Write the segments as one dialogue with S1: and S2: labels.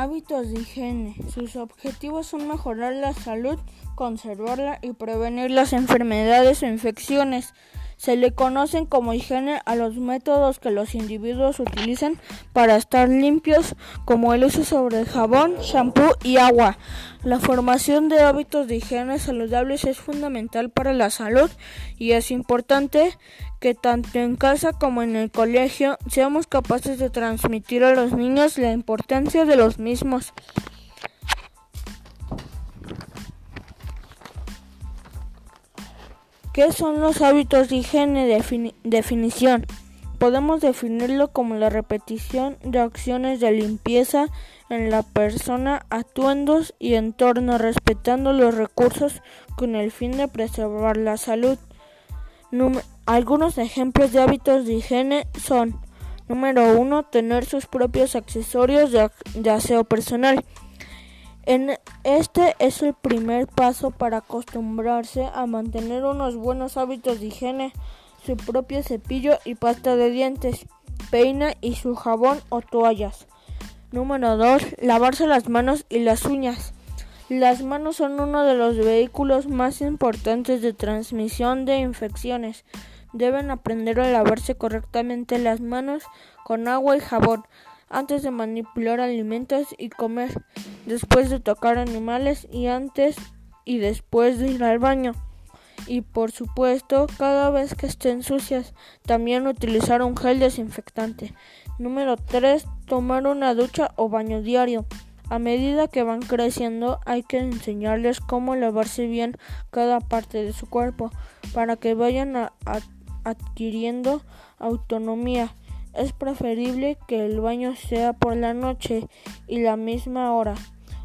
S1: Hábitos de higiene. Sus objetivos son mejorar la salud, conservarla y prevenir las enfermedades o infecciones. Se le conocen como higiene a los métodos que los individuos utilizan para estar limpios, como el uso sobre jabón, shampoo y agua. La formación de hábitos de higiene saludables es fundamental para la salud y es importante que tanto en casa como en el colegio seamos capaces de transmitir a los niños la importancia de los mismos. ¿Qué son los hábitos de higiene? definición. Podemos definirlo como la repetición de acciones de limpieza en la persona, atuendos y entorno, respetando los recursos con el fin de preservar la salud. algunos ejemplos de hábitos de higiene son Número 1. Tener sus propios accesorios de aseo personal. Este es el primer paso para acostumbrarse a mantener unos buenos hábitos de higiene, su propio cepillo y pasta de dientes, peina y su jabón o toallas. Número 2. Lavarse las manos y las uñas. Las manos son uno de los vehículos más importantes de transmisión de infecciones. Deben aprender a lavarse correctamente las manos con agua y jabón antes de manipular alimentos y comer, después de tocar animales y antes y después de ir al baño. Y por supuesto, cada vez que estén sucias, también utilizar un gel desinfectante. Número 3. Tomar una ducha o baño diario. A medida que van creciendo hay que enseñarles cómo lavarse bien cada parte de su cuerpo para que vayan adquiriendo autonomía. Es preferible que el baño sea por la noche y la misma hora,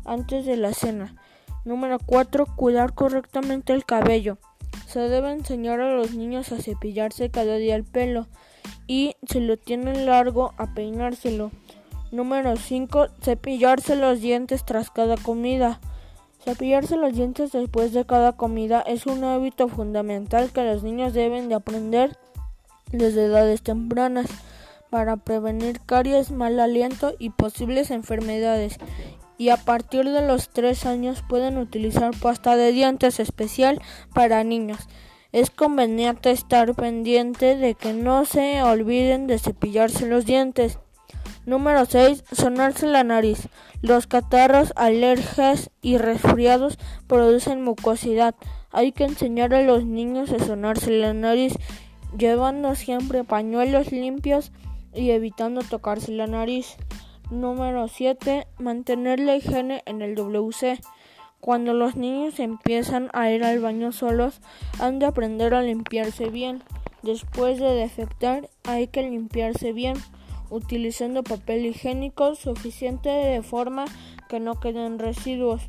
S1: antes de la cena. Número 4. Cuidar correctamente el cabello. Se debe enseñar a los niños a cepillarse cada día el pelo y si lo tienen largo a peinárselo. Número 5. Cepillarse los dientes tras cada comida. Cepillarse los dientes después de cada comida es un hábito fundamental que los niños deben de aprender desde edades tempranas para prevenir caries, mal aliento y posibles enfermedades. Y a partir de los 3 años pueden utilizar pasta de dientes especial para niños. Es conveniente estar pendiente de que no se olviden de cepillarse los dientes. Número 6. Sonarse la nariz. Los catarros, alergias y resfriados producen mucosidad. Hay que enseñar a los niños a sonarse la nariz llevando siempre pañuelos limpios y evitando tocarse la nariz. Número 7. Mantener la higiene en el WC. Cuando los niños empiezan a ir al baño solos, han de aprender a limpiarse bien. Después de defectar, hay que limpiarse bien, utilizando papel higiénico suficiente de forma que no queden residuos.